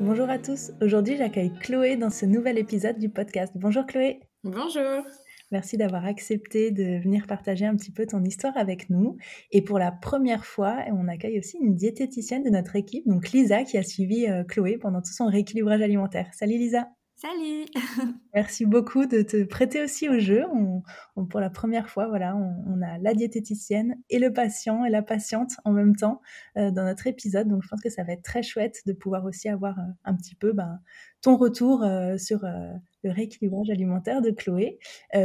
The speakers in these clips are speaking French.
Bonjour à tous, aujourd'hui j'accueille Chloé dans ce nouvel épisode du podcast. Bonjour Chloé. Bonjour. Merci d'avoir accepté de venir partager un petit peu ton histoire avec nous. Et pour la première fois, on accueille aussi une diététicienne de notre équipe, donc Lisa, qui a suivi euh, Chloé pendant tout son rééquilibrage alimentaire. Salut Lisa. Salut Merci beaucoup de te prêter aussi au jeu. Pour la première fois, voilà, on, a la diététicienne et le patient et la patiente en même temps euh, dans notre épisode. Donc je pense que ça va être très chouette de pouvoir aussi avoir euh, un petit peu ben, ton retour euh, sur le rééquilibrage alimentaire de Chloé.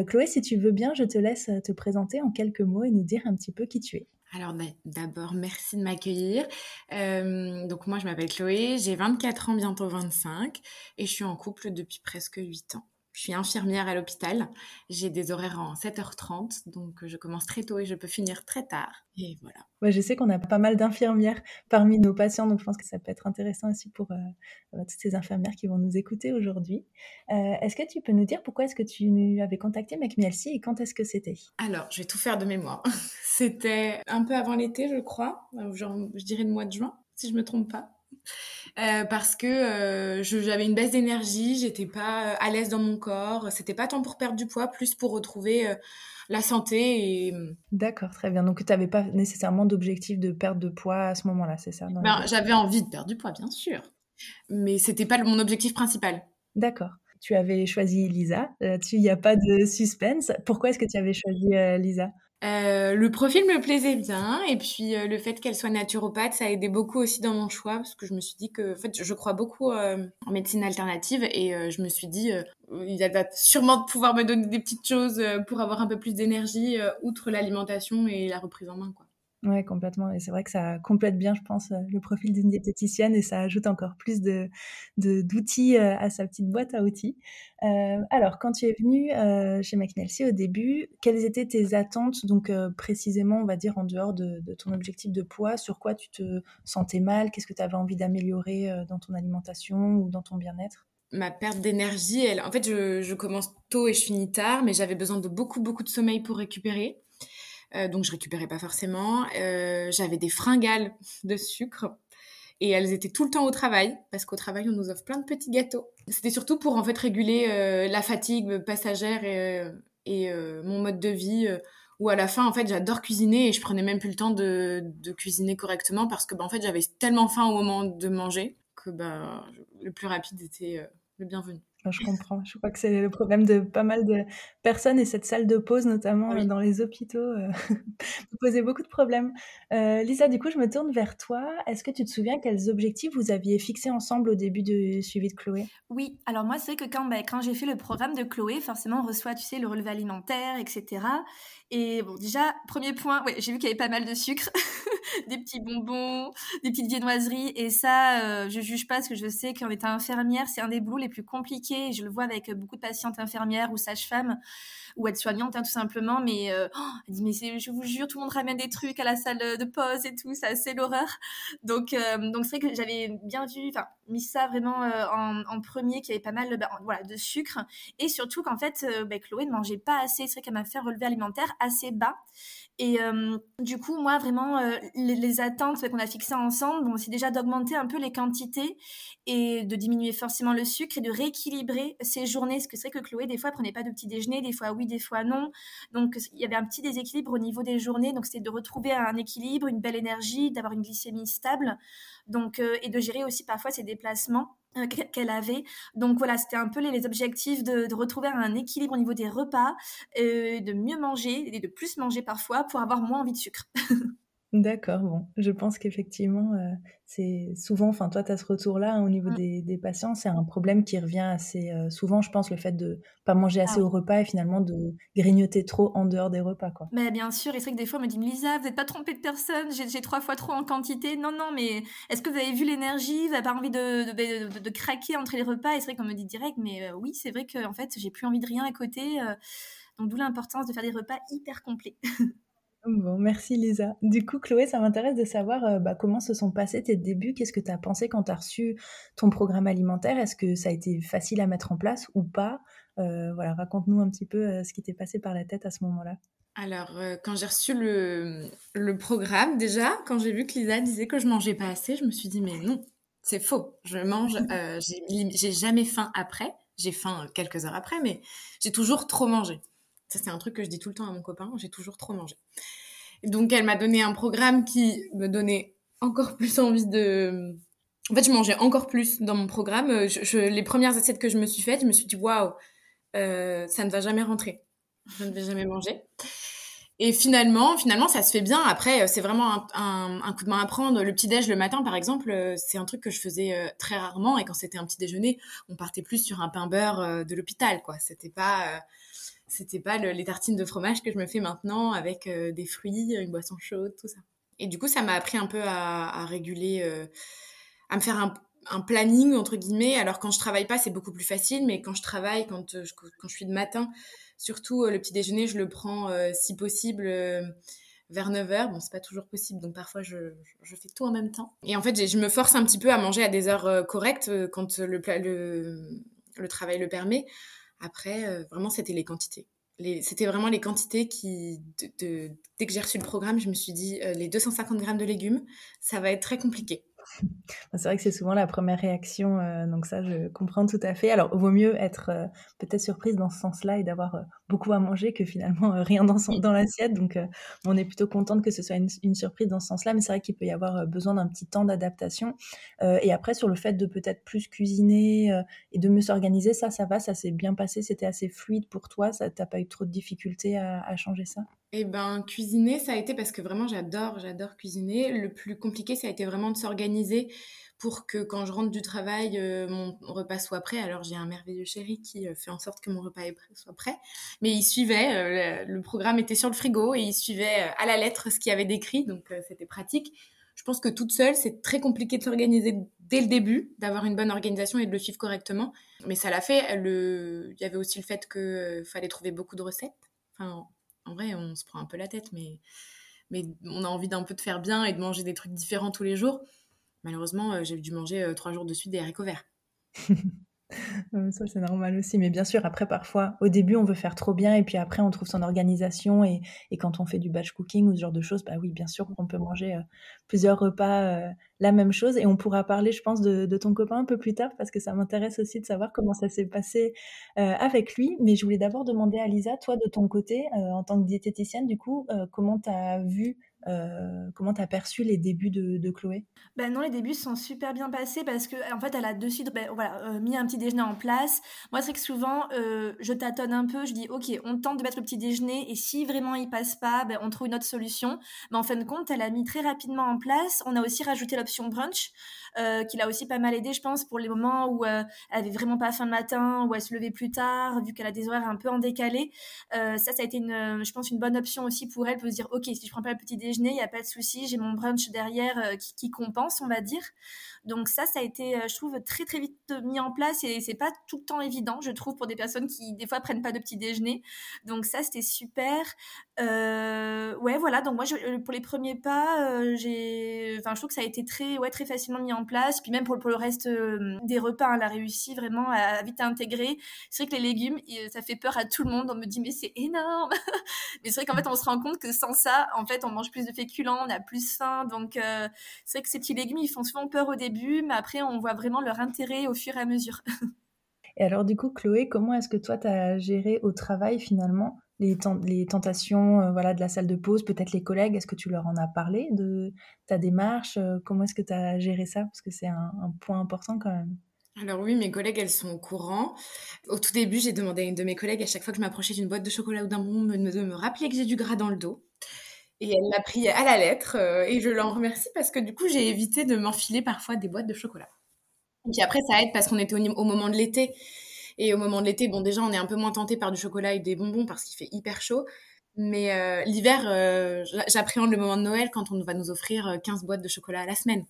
Chloé, si tu veux bien, je te laisse te présenter en quelques mots et nous dire un petit peu qui tu es. Alors d'abord, merci de m'accueillir. Euh, donc moi, je m'appelle Chloé, j'ai 24 ans, bientôt 25, et je suis en couple depuis presque 8 ans. Je suis infirmière à l'hôpital. J'ai des horaires en 7h30, donc euh, je commence très tôt et je peux finir très tard. Et voilà. Ouais, je sais qu'on a pas mal d'infirmières parmi nos patients, donc je pense que ça peut être intéressant aussi pour euh, toutes ces infirmières qui vont nous écouter aujourd'hui. Euh, est-ce que tu peux nous dire pourquoi est-ce que tu avais contacté McMielsi et quand est-ce que c'était? Alors, je vais tout faire de mémoire. c'était un peu avant l'été, je crois, genre, je dirais le mois de juin, si je me trompe pas. Euh, parce que euh, j'avais une baisse d'énergie, j'étais pas euh, à l'aise dans mon corps. C'était pas tant pour perdre du poids, plus pour retrouver la santé. Et... D'accord, très bien. Donc tu n'avais pas nécessairement d'objectif de perte de poix à ce moment-là, c'est ça ben, J'avais envie de perdre du poids, bien sûr, mais c'était pas mon objectif principal. D'accord. Tu avais choisi Lisa. Il n'y a pas de suspense. Pourquoi est-ce que tu avais choisi Lisa? Euh, le profil me plaisait bien et puis euh, le fait qu'elle soit naturopathe, ça a aidé beaucoup aussi dans mon choix parce que je me suis dit que en fait je crois beaucoup euh, en médecine alternative et je me suis dit il va sûrement pouvoir me donner des petites choses pour avoir un peu plus d'énergie outre l'alimentation et la reprise en main quoi. Ouais, complètement. Et c'est vrai que ça complète bien, je pense, euh, le profil d'une diététicienne et ça ajoute encore plus de, d'outils euh, à sa petite boîte à outils. Euh, alors, quand tu es venue chez McNelcy au début, quelles étaient tes attentes, donc précisément, on va dire, en dehors de, ton objectif de poids, sur quoi tu te sentais mal, qu'est-ce que tu avais envie d'améliorer dans ton alimentation ou dans ton bien-être? Ma perte d'énergie, elle, en fait, je, je, commence tôt et je finis tard, mais j'avais besoin de beaucoup, beaucoup de sommeil pour récupérer. Euh, donc je récupérais pas forcément. Euh, j'avais des fringales de sucre et elles étaient tout le temps au travail parce qu'au travail on nous offre plein de petits gâteaux. C'était surtout pour en fait réguler euh, la fatigue passagère et, et mon mode de vie. où à la fin en fait j'adore cuisiner et je prenais même plus le temps de, cuisiner correctement parce que bah, en fait j'avais tellement faim au moment de manger que bah, le plus rapide était le bienvenu je comprends. Je crois que c'est le problème de pas mal de personnes et cette salle de pause, notamment euh, dans les hôpitaux, euh, beaucoup de problèmes. Euh, Lisa, du coup, je me tourne vers toi. Est-ce que tu te souviens quels objectifs vous aviez fixés ensemble au début du suivi de Chloé? Oui, alors moi, c'est que quand, bah, quand j'ai fait le programme de Chloé, forcément, on reçoit, tu sais, le relevé alimentaire, etc. Et bon, déjà, premier point, ouais, j'ai vu qu'il y avait pas mal de sucre, des petits bonbons, des petites viennoiseries. Et ça, euh, je juge pas parce que je sais qu'en étant infirmière, c'est un des boulots les plus compliqués. Je le vois avec beaucoup de patientes infirmières ou sages-femmes ou aides-soignantes, hein, tout simplement. Mais euh, oh, je vous jure, tout le monde ramène des trucs à la salle de pause et tout. C'est assez l'horreur. Donc, euh, donc c'est vrai que j'avais bien vu, mis ça vraiment en, en, premier, qu'il y avait pas mal bah, de sucre. Et surtout qu'en fait, bah, Chloé ne mangeait pas assez. C'est vrai qu'elle m'a fait relevé alimentaire assez bas. Et euh, du coup, moi, vraiment, euh, les, attentes qu'on a fixées ensemble, bon, c'est déjà d'augmenter un peu les quantités et de diminuer forcément le sucre et de rééquilibrer ces journées. Parce que c'est vrai que Chloé, des fois, prenait pas de petit déjeuner, des fois oui, des fois non. Donc, il y avait un petit déséquilibre au niveau des journées. Donc, c'était de retrouver un équilibre, une belle énergie, d'avoir une glycémie stable. Donc, euh, et de gérer aussi parfois ses déplacements euh, qu'elle avait. Donc voilà, c'était un peu les, objectifs de, retrouver un équilibre au niveau des repas, euh, de mieux manger et de plus manger parfois pour avoir moins envie de sucre. D'accord, bon, je pense qu'effectivement, euh, c'est souvent, enfin toi, tu as ce retour-là hein, au niveau Mmh. des, des patients, c'est un problème qui revient assez euh, souvent, je pense, le fait de pas manger Ah assez oui. au repas et finalement de grignoter trop en dehors des repas, quoi. Mais bien sûr, et c'est vrai que des fois, on me dit: «Mais Lisa, vous n'êtes pas trompée de personne, j'ai j'ai 3 fois trop en quantité». Non, non, mais est-ce que vous avez vu l'énergie? Vous avez pas envie de de beh, de de craquer entre les repas? Et c'est vrai qu'on me dit direct: «Mais heu, oui, c'est vrai qu'en fait, j'ai plus envie de rien à côté», heu, donc d'où l'importance de faire des repas hyper complets. Bon, merci Lisa. Du coup, Chloé, ça m'intéresse de savoir euh, bah, comment se sont passés tes débuts. Qu'est-ce que tu as pensé quand tu as reçu ton programme alimentaire? Est-ce que ça a été facile à mettre en place ou pas? Euh, voilà, raconte-nous un petit peu euh, ce qui t'est passé par la tête à ce moment-là. Alors, quand j'ai reçu le, le programme, déjà, quand j'ai vu que Lisa disait que je mangeais pas assez, je me suis dit, mais non, c'est faux. Je mange, j'ai jamais faim après. J'ai faim quelques heures après, mais j'ai toujours trop mangé. C'est un truc que je dis tout le temps à mon copain, j'ai toujours trop mangé. Donc, elle m'a donné un programme qui me donnait encore plus envie de... En fait, je mangeais encore plus dans mon programme. Je- les premières assiettes que je me suis faites, je me suis dit, waouh, euh, ça ne va jamais rentrer. Je ne vais jamais manger. Et finalement, finalement, ça se fait bien. Après, euh, c'est vraiment un, un- coup de main à prendre. Le petit déj le matin, par exemple, euh, c'est un truc que je faisais euh, très rarement. Et quand c'était un petit déjeuner, on partait plus sur un pain beurre euh, de l'hôpital, quoi. C'était pas, euh, c'était pas le- les tartines de fromage que je me fais maintenant avec euh, des fruits, une boisson chaude, tout ça. Et du coup, ça m'a appris un peu à, réguler, euh, à me faire un, planning entre guillemets. Alors quand je travaille pas, c'est beaucoup plus facile, mais quand je travaille, quand euh, je, quand je suis de matin, surtout le petit déjeuner, je le prends si possible vers 9h. Bon, c'est pas toujours possible, donc parfois je, je fais tout en même temps. Et en fait, je me force un petit peu à manger à des heures correctes quand le, le travail le permet. Après, euh, vraiment, c'était les quantités. C'était vraiment les quantités qui, dès que j'ai reçu le programme, je me suis dit, euh, les 250 grammes de légumes, ça va être très compliqué. C'est vrai que c'est souvent la première réaction, euh, donc ça, je comprends tout à fait. Alors, vaut mieux être euh, peut-être surprise dans ce sens-là et d'avoir euh, beaucoup à manger que finalement rien dans, son, Oui. dans l'assiette. Donc, on est plutôt contente que ce soit une, une surprise dans ce sens-là, mais c'est vrai qu'il peut y avoir besoin d'un petit temps d'adaptation. Et après, sur le fait de peut-être plus cuisiner et de mieux s'organiser, ça, ça va, ça s'est bien passé, c'était assez fluide pour toi, ça t'as pas eu trop de difficultés à, à changer ça? Eh ben, cuisiner, ça a été parce que vraiment j'adore, j'adore cuisiner. Le plus compliqué, ça a été vraiment de s'organiser pour que quand je rentre du travail, euh, mon repas soit prêt. Alors j'ai un merveilleux chéri qui euh, fait en sorte que mon repas soit prêt. Mais il suivait, euh, le, programme était sur le frigo et il suivait à la lettre ce qu'il avait décrit, donc c'était pratique. Je pense que toute seule, c'est très compliqué de s'organiser dès le début, d'avoir une bonne organisation et de le suivre correctement. Mais ça l'a fait. Il y avait aussi le fait qu'il fallait trouver beaucoup de recettes. En vrai, on se prend un peu la tête, mais, on a envie d'un peu de faire bien et de manger des trucs différents tous les jours. Malheureusement, euh, j'ai dû manger euh, trois jours de suite des haricots verts. Euh, Ça, c'est normal aussi. Mais bien sûr, après, parfois, au début, on veut faire trop bien et puis après, on trouve son organisation. Et, et quand on fait du batch cooking ou ce genre de choses, bah oui, bien sûr, on peut manger euh, plusieurs repas euh, la même chose. Et on pourra parler, je pense, de, de ton copain un peu plus tard parce que ça m'intéresse aussi de savoir comment ça s'est passé avec lui. Mais je voulais d'abord demander à Lisa, toi, de ton côté, en tant que diététicienne, du coup, comment tu as vu, euh, comment tu as perçu les débuts de, Chloé? Ben non, les débuts sont super bien passés parce que en fait, elle a de suite ben, voilà, euh, mis un petit déjeuner en place. Moi, c'est que souvent, euh, je tâtonne un peu, je dis ok, on tente de mettre le petit déjeuner et si vraiment il passe pas, ben, on trouve une autre solution. Mais en fin de compte, elle a mis très rapidement en place. On a aussi rajouté l'option brunch, qui l'a aussi pas mal aidé, je pense, pour les moments où elle avait vraiment pas faim le matin, où elle se levait plus tard, vu qu'elle a des horaires un peu en décalé. Ça, ça a été, je pense, une bonne option aussi pour elle, pour se dire ok, si je prends pas le petit déjeuner, il y a pas de souci, j'ai mon brunch derrière euh, qui compense, on va dire. Donc ça, ça a été, euh, je trouve, très très vite mis en place et c'est pas tout le temps évident, je trouve, pour des personnes qui des fois prennent pas de petit déjeuner. Donc ça, c'était super. Euh, ouais, voilà. Donc moi, euh, pour les premiers pas, euh, j'ai, enfin, je trouve que ça a été très, ouais, très facilement mis en place. Puis même pour, le reste euh, des repas, hein, elle a réussi vraiment à, vite intégrer. C'est vrai que les légumes, ça fait peur à tout le monde. On me dit mais c'est énorme. mais c'est vrai qu'en fait, on se rend compte que sans ça, en fait, on mange plus de féculents, on a plus faim. Donc euh, c'est vrai que ces petits légumes, ils font souvent peur au début, mais après, on voit vraiment leur intérêt au fur et à mesure. Et alors, du coup, Chloé, comment est-ce que toi, tu as géré au travail finalement les, ten- les tentations euh, voilà, de la salle de pause, peut-être les collègues? Est-ce que tu leur en as parlé de ta démarche? Euh, Comment est-ce que tu as géré ça? Parce que c'est un, un point important quand même. Alors oui, mes collègues, elles sont au courant. Au tout début, j'ai demandé à une de mes collègues, à chaque fois que je m'approchais d'une boîte de chocolat ou d'un bonbon, de me, de me rappeler que j'ai du gras dans le dos. Et elle l'a pris à la lettre et je l'en remercie parce que du coup, j'ai évité de m'enfiler parfois des boîtes de chocolat. Et puis après, ça aide parce qu'on était au, moment de l'été. Et au moment de l'été, bon, déjà, on est un peu moins tenté par du chocolat et des bonbons parce qu'il fait hyper chaud. Mais l'hiver, j'appréhende le moment de Noël quand on va nous offrir 15 boîtes de chocolat à la semaine.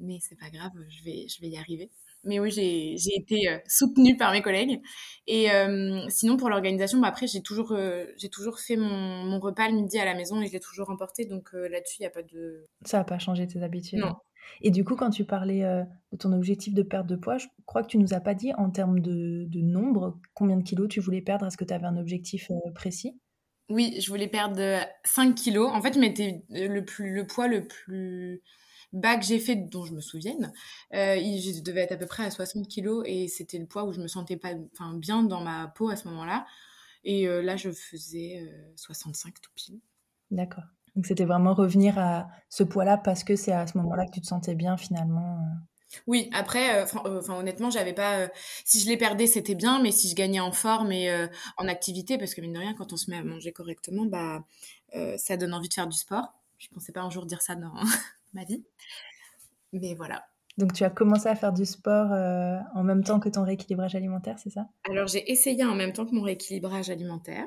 Mais c'est pas grave, je vais, je vais y arriver. Mais oui, j'ai été euh, soutenue par mes collègues. Et euh, sinon, pour l'organisation, bah après, j'ai toujours, euh, j'ai toujours fait mon, mon, repas le midi à la maison et je l'ai toujours emporté. Donc là-dessus, il n'y a pas de... Ça n'a pas changé tes habitudes Non. Et du coup, quand tu parlais de ton objectif de perte de poids, je crois que tu nous as pas dit en termes de, de nombre combien de kilos tu voulais perdre? Est-ce que tu avais un objectif précis? Oui, je voulais perdre 5 kilos. En fait, je mettais le, plus, le poids le plus bas que j'ai fait, dont je me souvienne, euh, je devais être à peu près à 60 kilos et c'était le poids où je me sentais pas bien dans ma peau à ce moment-là. Et euh, là, je faisais 65 euh, tout pile. D'accord. Donc c'était vraiment revenir à ce poids-là parce que c'est à ce moment-là que tu te sentais bien finalement. Oui, après, enfin honnêtement, j'avais pas. si je les perdais, c'était bien, mais si je gagnais en forme et en activité, parce que mine de rien, quand on se met à manger correctement, bah ça donne envie de faire du sport. Je pensais pas un jour dire ça dans, ma vie. Mais voilà. Donc tu as commencé à faire du sport euh, en même temps que ton rééquilibrage alimentaire, c'est ça? Alors j'ai essayé en même temps que mon rééquilibrage alimentaire.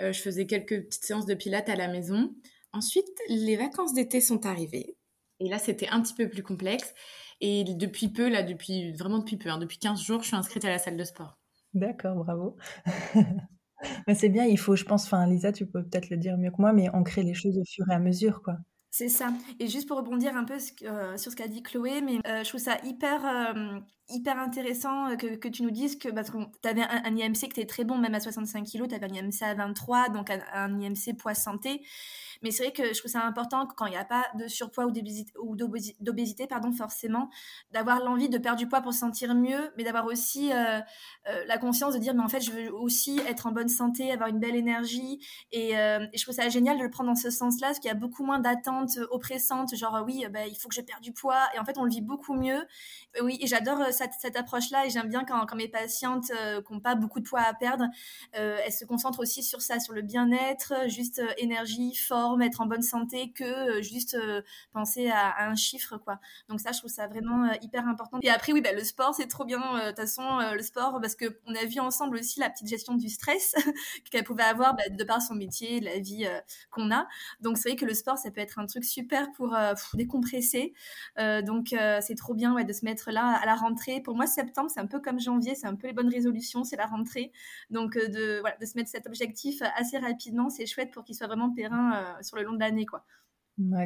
Euh, je faisais quelques petites séances de pilates à la maison. Ensuite, les vacances d'été sont arrivées. Et là, c'était un petit peu plus complexe. Et depuis peu, là, depuis vraiment depuis peu, hein, depuis 15 jours, je suis inscrite à la salle de sport. D'accord, bravo. c'est bien, il faut, je pense, enfin Lisa, tu peux peut-être le dire mieux que moi, mais ancrer les choses au fur et à mesure, quoi. C'est ça. Et juste pour rebondir un peu euh, sur ce qu'a dit Chloé, mais euh, je trouve ça hyper, euh, hyper intéressant que, tu nous dises que, parce que tu avais un, IMC qui était très bon, même à 65 kg, tu avais un IMC à 23, donc un IMC poids santé. Mais c'est vrai que je trouve ça important quand il n'y a pas de surpoids ou d'obésité, pardon, forcément, d'avoir l'envie de perdre du poids pour se sentir mieux, mais d'avoir aussi euh, euh, la conscience de dire, mais en fait, je veux aussi être en bonne santé, avoir une belle énergie. Et, euh, je trouve ça génial de le prendre dans ce sens-là, parce qu'il y a beaucoup moins d'attentes oppressantes, genre, oui, bah, il faut que je perde du poids. Et en fait, on le vit beaucoup mieux. Oui, et j'adore cette, approche-là, et j'aime bien quand, quand, mes patientes qui n'ont pas beaucoup de poids à perdre, elles se concentrent aussi sur ça, sur le bien-être, juste énergie, force être en bonne santé que euh, juste euh, penser à, un chiffre, quoi. Donc ça, je trouve ça vraiment euh, hyper important. Et après, oui, bah, le sport, c'est trop bien. De toute façon, le sport, parce que on a vu ensemble aussi la petite gestion du stress qu'elle pouvait avoir bah, de par son métier, la vie qu'on a. Donc c'est vrai que le sport, ça peut être un truc super pour, décompresser. donc c'est trop bien de se mettre là à la rentrée. Pour moi, septembre, c'est un peu comme janvier, c'est un peu les bonnes résolutions, c'est la rentrée. Donc de, voilà, de se mettre cet objectif assez rapidement, c'est chouette pour qu'il soit vraiment périn sur le long de l'année, quoi.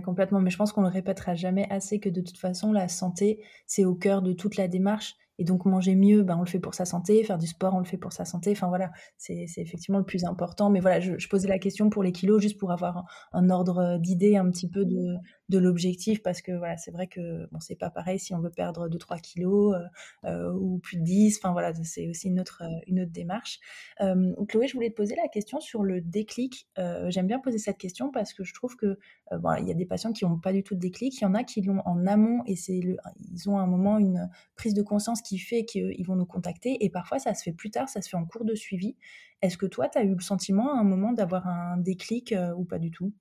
Complètement. Mais je pense qu'on le répétera jamais assez que de toute façon, la santé, c'est au cœur de toute la démarche. Et donc manger mieux, ben, on le fait pour sa santé, faire du sport, on le fait pour sa santé. Enfin voilà, c'est effectivement le plus important. Mais voilà, je, posais la question pour les kilos juste pour avoir un, ordre d'idée un petit peu de, de l'objectif parce que voilà, c'est vrai que bon, c'est pas pareil si on veut perdre 2-3 kilos euh, euh, ou plus de 10. Enfin voilà, c'est aussi une autre, une autre démarche. Euh, Chloé, je voulais te poser la question sur le déclic. J'aime bien poser cette question parce que je trouve que bon, il y a des patients qui n'ont pas du tout de déclic, il y en a qui l'ont en amont et c'est ils ont à un moment une prise de conscience qui fait qu'ils vont nous contacter. Et parfois, ça se fait plus tard, ça se fait en cours de suivi. Est-ce que toi, tu as eu le sentiment à un moment d'avoir un déclic euh, ou pas du tout?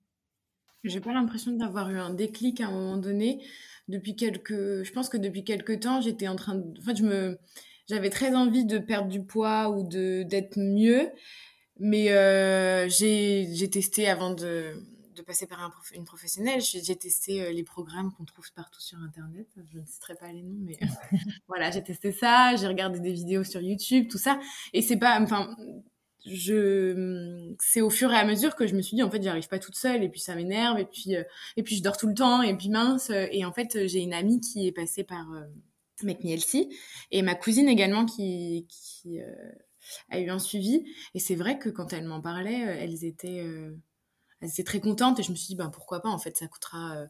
J'ai pas l'impression d'avoir eu un déclic à un moment donné. Depuis quelques, je pense que depuis quelques temps, j'étais en train de, en fait, je me, j'avais très envie de perdre du poids ou de d'être mieux, mais euh, j'ai testé avant de de passer par un une professionnelle. J'ai testé euh, les programmes qu'on trouve partout sur Internet. Je ne citerai pas les noms, mais voilà, j'ai testé ça. J'ai regardé des vidéos sur YouTube, tout ça. Et c'est pas, enfin, je, c'est au fur et à mesure que je me suis dit, en fait, j'y arrive pas toute seule. Et puis ça m'énerve. Et puis, euh, et puis je dors tout le temps. Et puis mince. Et en fait, j'ai une amie qui est passée par euh, Make et ma cousine également qui, qui euh, a eu un suivi. Et c'est vrai que quand elle m'en parlait, elles étaient elle était très contente et je me suis dit ben pourquoi pas en fait ça coûtera euh,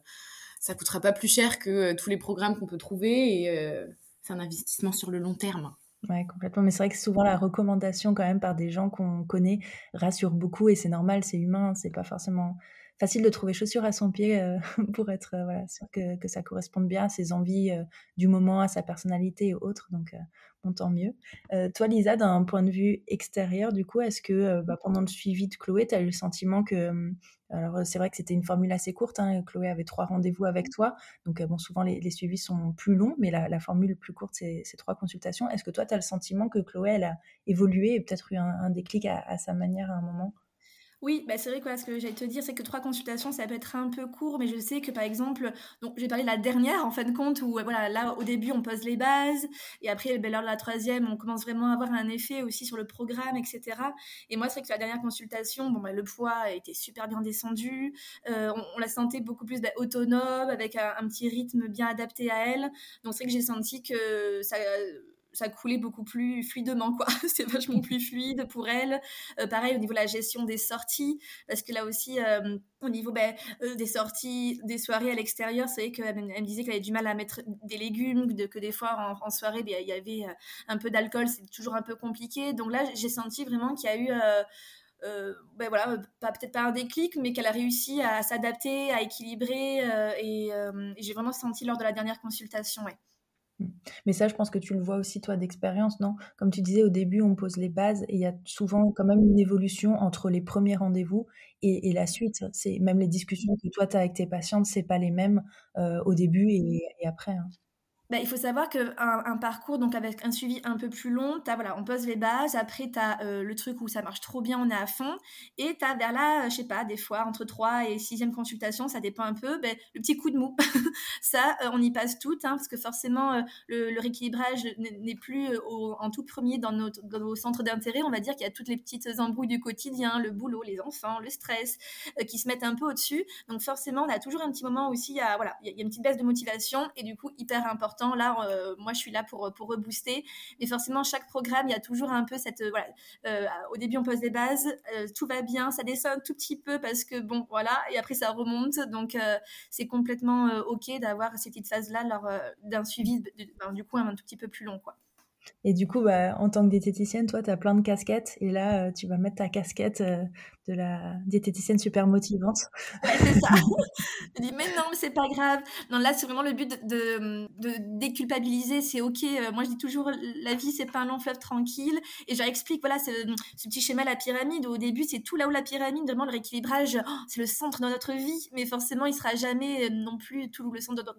ça coûtera pas plus cher que euh, tous les programmes qu'on peut trouver et euh, c'est un investissement sur le long terme. Ouais, complètement. Mais c'est vrai que souvent la recommandation quand même par des gens qu'on connaît rassure beaucoup et c'est normal, c'est humain, c'est pas forcément facile de trouver chaussures à son pied pour être voilà, sûr que, que, ça corresponde bien à ses envies du moment, à sa personnalité et autres. Donc, bon, tant mieux. toi, Lisa, d'un point de vue extérieur, du coup, est-ce que bah, pendant le suivi de Chloé, tu as eu le sentiment que alors, c'est vrai que c'était une formule assez courte. Hein, Chloé avait trois rendez-vous avec mmh. toi. Donc, bon, souvent, les, suivis sont plus longs, mais la, formule plus courte, c'est trois consultations. Est-ce que toi, tu as le sentiment que Chloé, elle a évolué et peut-être eu un, déclic à, sa manière à un moment? Oui, bah c'est vrai quoi, ce que j'allais te dire, c'est que trois consultations, ça peut être un peu court, mais je sais que par exemple, donc j'ai parlé de la dernière en fin de compte, où voilà, là au début on pose les bases, et après ben, lors de la troisième, on commence vraiment à avoir un effet aussi sur le programme, etc. Et moi, c'est vrai que la dernière consultation, bon, bah, le poids été super bien descendu, euh, on, la sentait beaucoup plus bah, autonome, avec un, un, petit rythme bien adapté à elle. Donc c'est vrai que j'ai senti que ça ça coulait beaucoup plus fluidement, quoi. C'est vachement plus fluide pour elle. Euh, pareil au niveau de la gestion des sorties, parce que là aussi, euh, au niveau ben, euh, des sorties, des soirées à l'extérieur, c'est vrai qu'elle me disait qu'elle avait du mal à mettre des légumes, que des fois en, soirée, ben, il y avait un peu d'alcool, c'est toujours un peu compliqué. Donc là, j'ai senti vraiment qu'il y a eu... ben voilà, peut-être pas un déclic, mais qu'elle a réussi à s'adapter, à équilibrer, et, et j'ai vraiment senti lors de la dernière consultation, ouais. Mais ça, je pense que tu le vois aussi, toi, d'expérience, non? Comme tu disais, au début, on pose les bases et il y a souvent quand même une évolution entre les premiers rendez-vous et, la suite. C'est Même les discussions que toi, tu as avec tes patientes, c'est pas les mêmes euh, au début et, après. Hein. Bah, il faut savoir qu'un un parcours, donc avec un suivi un peu plus long, as, voilà, on pose les bases, après tu as euh, le truc où ça marche trop bien, on est à fond, et tu as vers là, je sais pas, des fois entre 3 et 6e consultation, ça dépend un peu, ben, le petit coup de mou. ça, euh, on y passe tout, hein, parce que forcément, euh, le, rééquilibrage n'est plus en tout premier dans, nos centres d'intérêt, on va dire qu'il y a toutes les petites embrouilles du quotidien, le boulot, les enfants, le stress, qui se mettent un peu au-dessus. Donc forcément, on a toujours un petit moment aussi, y voilà, il y a une petite baisse de motivation, et du coup, hyper important Là, euh, moi, je suis là pour, pour rebooster. Mais forcément, chaque programme, il y a toujours un peu cette. Euh, voilà, euh, au début, on pose des bases, tout va bien, ça descend un tout petit peu parce que, bon, voilà, et après, ça remonte. Donc, c'est complètement OK d'avoir ces petites phases-là lors d'un suivi, ben, du coup, un tout petit peu plus long, quoi. Et du coup, bah, en tant que diététicienne, toi, tu as plein de casquettes. Et là, euh, tu vas mettre ta casquette euh, de la diététicienne super motivante. c'est ça. je dis, mais non, mais c'est pas grave. Non, là, c'est vraiment le but de, de, déculpabiliser. C'est OK. Euh, moi, je dis toujours, la vie, c'est pas un long fleuve tranquille. Et je leur explique, voilà, ce petit schéma, la pyramide. Au début, c'est tout là où la pyramide, vraiment, le rééquilibrage, oh, c'est le centre de notre vie. Mais forcément, il sera jamais non plus tout le centre de,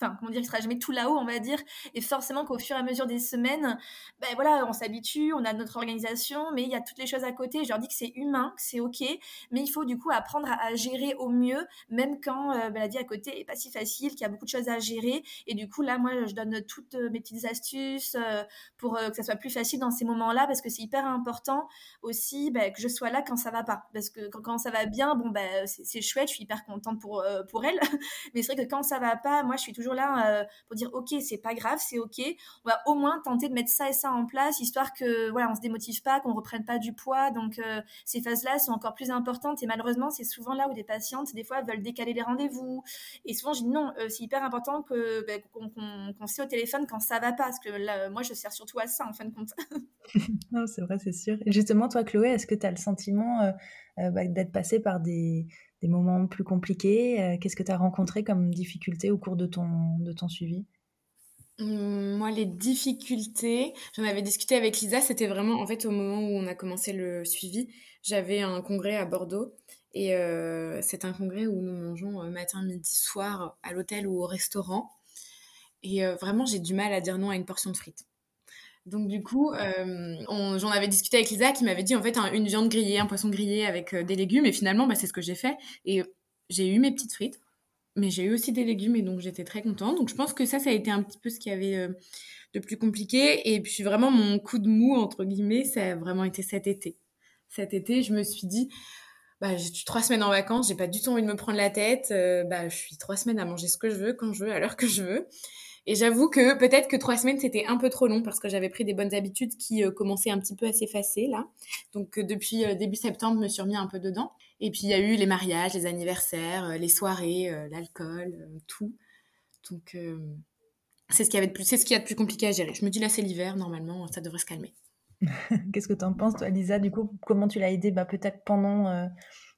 enfin comment dire, il sera jamais tout là-haut, on va dire. Et forcément qu'au fur et à mesure des semaines, ben voilà, on s'habitue, on a notre organisation, mais il y a toutes les choses à côté. Je leur dis que c'est humain, que c'est ok, mais il faut du coup apprendre à, gérer au mieux, même quand euh, ben, la vie à côté est pas si facile, qu'il y a beaucoup de choses à gérer. Et du coup là, moi, je donne toutes mes petites astuces euh, pour euh, que ça soit plus facile dans ces moments-là, parce que c'est hyper important aussi ben, que je sois là quand ça va pas, parce que quand, ça va bien, bon ben c'est chouette, je suis hyper contente pour pour elle, mais c'est vrai que quand ça va pas, moi, je suis toujours là euh, pour dire ok c'est pas grave c'est ok. On va au moins tenter de mettre ça et ça en place histoire que voilà on se démotive pas qu'on reprenne pas du poids. Donc euh, ces phases là sont encore plus importantes. Et malheureusement c'est souvent là où des patientes des fois veulent décaler les rendez-vous. Et souvent je dis non euh, c'est hyper important que ben, qu'on sait au téléphone quand ça va pas parce que là, moi je sers surtout à ça en fin de compte. Non c'est vrai c'est sûr. Justement toi Chloé est-ce que tu as le sentiment bah, d'être passée par des des moments plus compliqués euh, Qu'est-ce que tu as rencontré comme difficultés au cours de ton, de ton suivi? Hum, moi, les difficultés, j'en avais discuté avec Lisa, c'était vraiment en fait au moment où on a commencé le suivi. J'avais un congrès à Bordeaux et euh, c'est un congrès où nous mangeons euh, matin, midi, soir à l'hôtel ou au restaurant. Et vraiment, j'ai du mal à dire non à une portion de frites. Donc du coup, euh, j'en avais discuté avec Lisa qui m'avait dit en fait une viande grillée, un poisson grillé avec euh, des légumes. Et finalement, bah, c'est ce que j'ai fait. Et j'ai eu mes petites frites, mais j'ai eu aussi des légumes et donc j'étais très contente. Donc je pense que ça, ça a été un petit peu ce qui avait euh, de plus compliqué. Et puis vraiment, mon coup de mou, entre guillemets, ça a vraiment été cet été. Cet été, je me suis dit, bah, suis trois semaines en vacances, j'ai pas du tout envie de me prendre la tête. bah, je suis trois semaines à manger ce que je veux, quand je veux, à l'heure que je veux. Et j'avoue que peut-être que trois semaines, c'était un peu trop long parce que j'avais pris des bonnes habitudes qui euh, commençaient un petit peu à s'effacer là. Donc euh, depuis euh, début septembre, je me suis remis un peu dedans. Et puis il y a eu les mariages, les anniversaires, les soirées, l'alcool, tout. Donc c'est ce qui avait de plus, c'est ce qui a de plus compliqué à gérer. Je me dis là c'est l'hiver, normalement ça devrait se calmer. Qu'est-ce que tu en penses toi, Lisa? Du coup, comment tu l'as aidé bah, peut-être pendant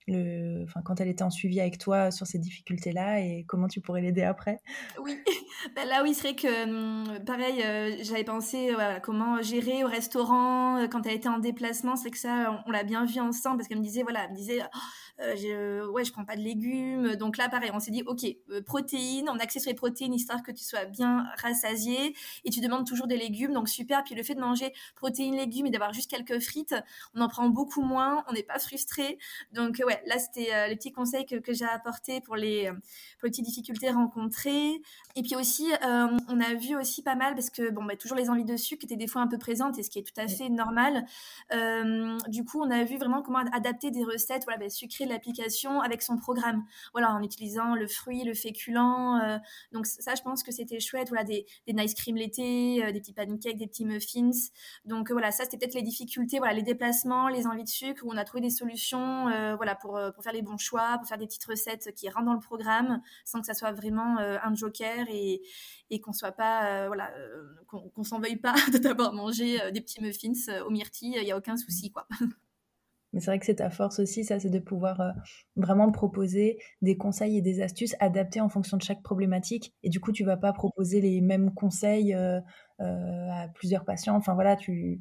le, enfin, quand elle était en suivi avec toi sur ces difficultés-là et comment tu pourrais l'aider après? Oui, bah là oui, c'est vrai que hum, pareil, euh, j'avais pensé voilà, comment gérer au restaurant euh, quand elle était en déplacement. C'est que ça, on, l'a bien vu ensemble parce qu'elle me disait, voilà, elle me disait, oh, euh, ouais, je prends pas de légumes. Donc là, pareil, on s'est dit, ok, protéines, on accède sur les protéines histoire que tu sois bien rassasié et tu demandes toujours des légumes, donc super. Puis le fait de manger protéines, légumes et d'avoir juste quelques frites, on en prend beaucoup moins, on n'est pas frustré. Donc ouais, là, c'était euh, les petits conseils que, j'ai apportés pour les, pour les petites difficultés rencontrées. Et puis aussi, euh, on a vu aussi pas mal, parce que bon, bah, toujours les envies de sucre étaient des fois un peu présentes, et ce qui est tout à fait normal. Euh, du coup, on a vu vraiment comment adapter des recettes, voilà, bah, sucrées de l'application avec son programme. Voilà, en utilisant le fruit, le féculent. donc ça, je pense que c'était chouette. Voilà, des, des nice cream l'été, des petits pancakes, des petits muffins. Donc voilà, ça, c'était peut-être les difficultés, voilà, les déplacements, les envies de sucre, où on a trouvé des solutions, voilà, pour euh, pour, faire les bons choix, pour faire des petites recettes qui rentrent dans le programme, sans que ça soit vraiment euh, un joker et, et qu'on soit pas, euh, voilà, qu'on s'en veuille pas de d'abord manger des petits muffins aux myrtilles, il n'y a aucun souci, quoi. Mais c'est vrai que c'est ta force aussi, ça, c'est de pouvoir vraiment proposer des conseils et des astuces adaptés en fonction de chaque problématique. Et du coup, tu vas pas proposer les mêmes conseils à plusieurs patients. Enfin voilà, tu,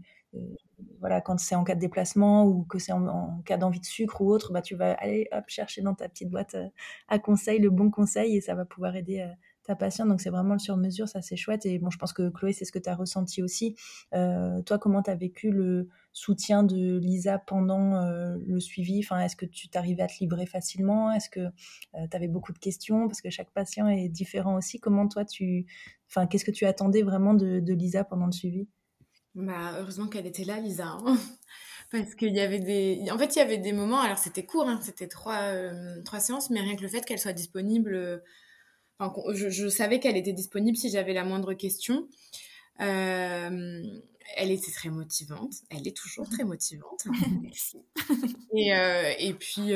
voilà, quand c'est en cas de déplacement ou que c'est en, cas d'envie de sucre ou autre, bah, tu vas aller hop, chercher dans ta petite boîte euh, à conseils le bon conseil et ça va pouvoir aider euh, ta patiente. Donc, c'est vraiment le sur-mesure, ça c'est chouette. Et bon, je pense que Chloé, c'est ce que tu as ressenti aussi. Euh, toi, comment tu as vécu le soutien de Lisa pendant le suivi? Enfin, Est-ce que tu t'arrivais à te livrer facilement? Est-ce que tu avais beaucoup de questions? Parce que chaque patient est différent aussi. Comment toi, tu. Enfin, qu'est-ce que tu attendais vraiment de, de Lisa pendant le suivi? Bah, heureusement qu'elle était là, Lisa. Hein. Parce qu'il y avait des. En fait, il y avait des moments, alors c'était court, hein, c'était trois, euh, trois séances, mais rien que le fait qu'elle soit disponible. Euh, enfin, je, savais qu'elle était disponible si j'avais la moindre question. Euh, elle était très motivante. Elle est toujours très motivante. Merci. Et, et puis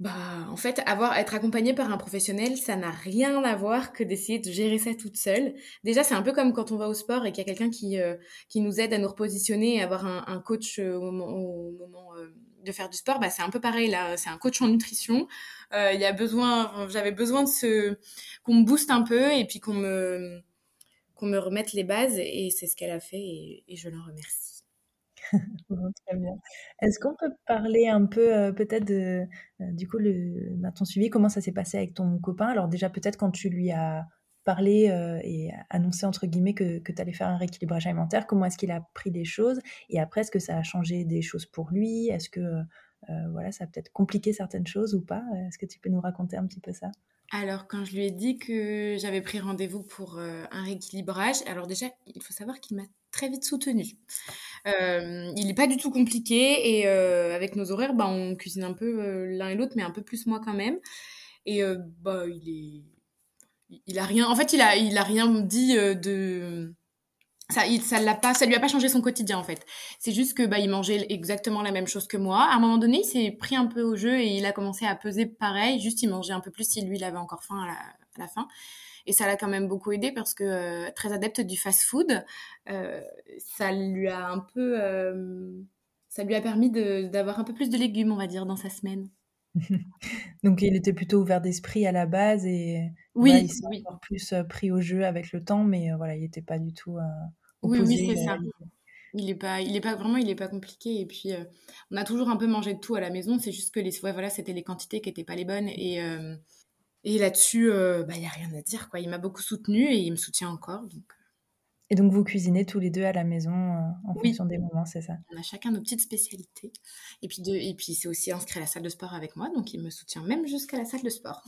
bah, en fait, avoir, être accompagnée par un professionnel, ça n'a rien à voir que d'essayer de gérer ça toute seule. Déjà, c'est un peu comme quand on va au sport et qu'il y a quelqu'un qui, euh, qui nous aide à nous repositionner et avoir un, un coach euh, au moment, au moment euh, de faire du sport. Bah, c'est un peu pareil là. C'est un coach en nutrition. Il y a besoin, j'avais besoin de ce, qu'on me booste un peu et puis qu'on me, qu'on me remette les bases et c'est ce qu'elle a fait et je l'en remercie. très bien. Est-ce qu'on peut parler un peu, euh, peut-être de, euh, du coup, le, ton suivi, comment ça s'est passé avec ton copain? Alors déjà, peut-être quand tu lui as parlé euh, et annoncé, entre guillemets, que, que tu allais faire un rééquilibrage alimentaire, comment est-ce qu'il a pris les choses? Et après, est-ce que ça a changé des choses pour lui? Est-ce que, voilà, ça a peut-être compliqué certaines choses ou pas? Est-ce que tu peux nous raconter un petit peu ça? Alors, quand je lui ai dit que j'avais pris rendez-vous pour un rééquilibrage, alors déjà, il faut savoir qu'il m'a très vite soutenu. Euh, il n'est pas du tout compliqué et euh, avec nos horaires, bah, on cuisine un peu euh, l'un et l'autre, mais un peu plus moi quand même. Et bah, il est, il a rien. En fait, il a, il a rien dit de ça, il, ça l'a pas, ça lui a pas changé son quotidien en fait. C'est juste que bah il mangeait exactement la même chose que moi. À un moment donné, il s'est pris un peu au jeu et il a commencé à peser pareil. Juste, il mangeait un peu plus si lui il avait encore faim à la fin. Et ça l'a quand même beaucoup aidé parce que euh, très adepte du fast-food, euh, ça lui a un peu, euh, ça lui a permis d'avoir un peu plus de légumes, on va dire, dans sa semaine. Donc il était plutôt ouvert d'esprit à la base et oui, il s'est encore plus pris au jeu avec le temps, mais voilà, il n'était pas du tout opposé. Oui, oui, c'est ça. Il est pas, il est pas vraiment, il est pas compliqué. Et puis, on a toujours un peu mangé de tout à la maison. C'est juste que les, ouais, voilà, c'était les quantités qui étaient pas les bonnes. Et, et là-dessus, il euh, bah, n'y a rien à dire. Quoi. Il m'a beaucoup soutenu et il me soutient encore. Donc... Euh. Et donc, vous cuisinez tous les deux à la maison euh, en fonction des moments, c'est ça? On a chacun nos petites spécialités. Et puis, de... et puis c'est aussi inscrit à la salle de sport avec moi, donc il me soutient même jusqu'à la salle de sport.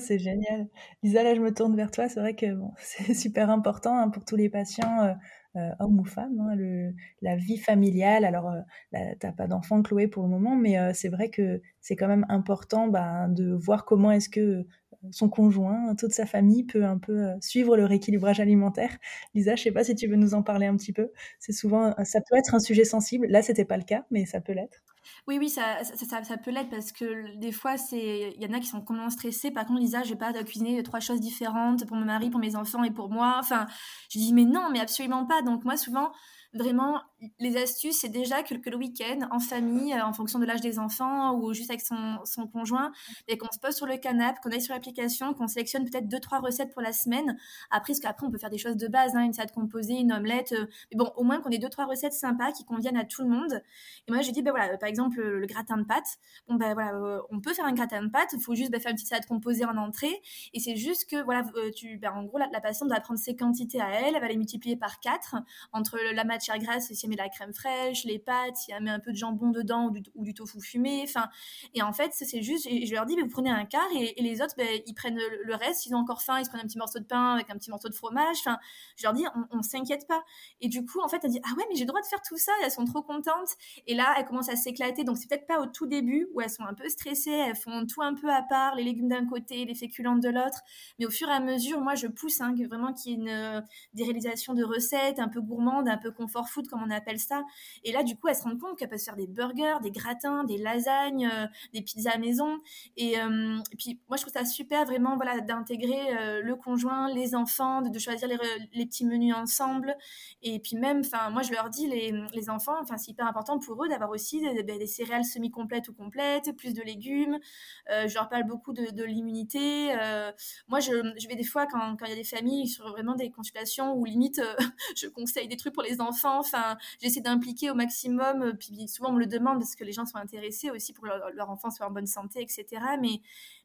c'est génial. Lisa, là, je me tourne vers toi. C'est vrai que bon, c'est super important hein, pour tous les patients. Euh, homme ou femme, hein, le, la vie familiale. Alors, euh, t'as pas d'enfant, Chloé, pour le moment, mais euh, c'est vrai que c'est quand même important bah, de voir comment est-ce que son conjoint, toute sa famille peut un peu suivre le rééquilibrage alimentaire. Lisa, je sais pas si tu veux nous en parler un petit peu. C'est souvent, ça peut être un sujet sensible. Là, c'était pas le cas, mais ça peut l'être. Oui, oui, ça, ça, ça, peut l'être parce que des fois, il y en a qui sont complètement stressés. Par contre, Lisa, je vais pas cuisiner trois choses différentes pour mon mari, pour mes enfants et pour moi. Enfin, je dis, mais non, mais absolument pas. Donc, moi, souvent, vraiment, les astuces, c'est déjà que, le week-end, en famille, en fonction de l'âge des enfants ou juste avec son, son conjoint, qu'on se pose sur le canapé, qu'on aille sur l'application, qu'on sélectionne peut-être deux, trois recettes pour la semaine. Après, parce qu'après, on peut faire des choses de base, hein, une salade composée, une omelette. mais bon, au moins qu'on ait deux, trois recettes sympas qui conviennent à tout le monde. Et moi, j'ai dit, ben voilà, par exemple, le, gratin de pâtes. Ben voilà, on peut faire un gratin de pâtes. Il faut juste ben, faire une petite salade composée en entrée. Et c'est juste que, voilà, tu, ben, en gros, la, la patiente doit prendre ses quantités à elle. Elle va les multiplier par 4 entre la matière grasse, si elle met la crème fraîche, les pâtes, si elle met un peu de jambon dedans ou du, tofu fumé. Enfin, et en fait, c'est juste, je leur dis, mais vous prenez un quart et, les autres, ben, ils prennent le, reste. S'ils ont encore faim, ils se prennent un petit morceau de pain avec un petit morceau de fromage. Enfin, je leur dis, on, s'inquiète pas. Et du coup, en fait, elle dit, ah ouais, mais j'ai le droit de faire tout ça. elles sont trop contentes. Et là, elles commencent à s'éclater. Donc, c'est peut-être pas au tout début où elles sont un peu stressées. Elles font tout un peu à part, les légumes d'un côté, les féculentes de l'autre. Mais au fur et à mesure, moi, je pousse hein, vraiment qu'il y ait une, des réalisations de recettes un peu gourmandes, un peu confort food, comme on appelle ça. Et là, du coup, elles se rendent compte qu'elles peuvent faire des burgers, des gratins, des lasagnes, euh, des pizzas à maison. Euh, et, puis, moi, je trouve ça super, vraiment, voilà, d'intégrer euh, le conjoint, les enfants, de, choisir les, petits menus ensemble. Et puis même, enfin, moi, je leur dis, les, enfants, enfin, c'est hyper important pour eux d'avoir aussi des, céréales semi-complètes ou complètes, plus de légumes. je leur parle beaucoup de, l'immunité. moi, je, vais des fois, quand il y a des familles, sur vraiment des consultations où limite, je conseille des trucs pour les enfants. Enfin, j'essaie d'impliquer au maximum. Euh, puis souvent, on me le demande parce que les gens sont intéressés aussi pour leur, leur enfant soit en bonne santé, etc. Mais,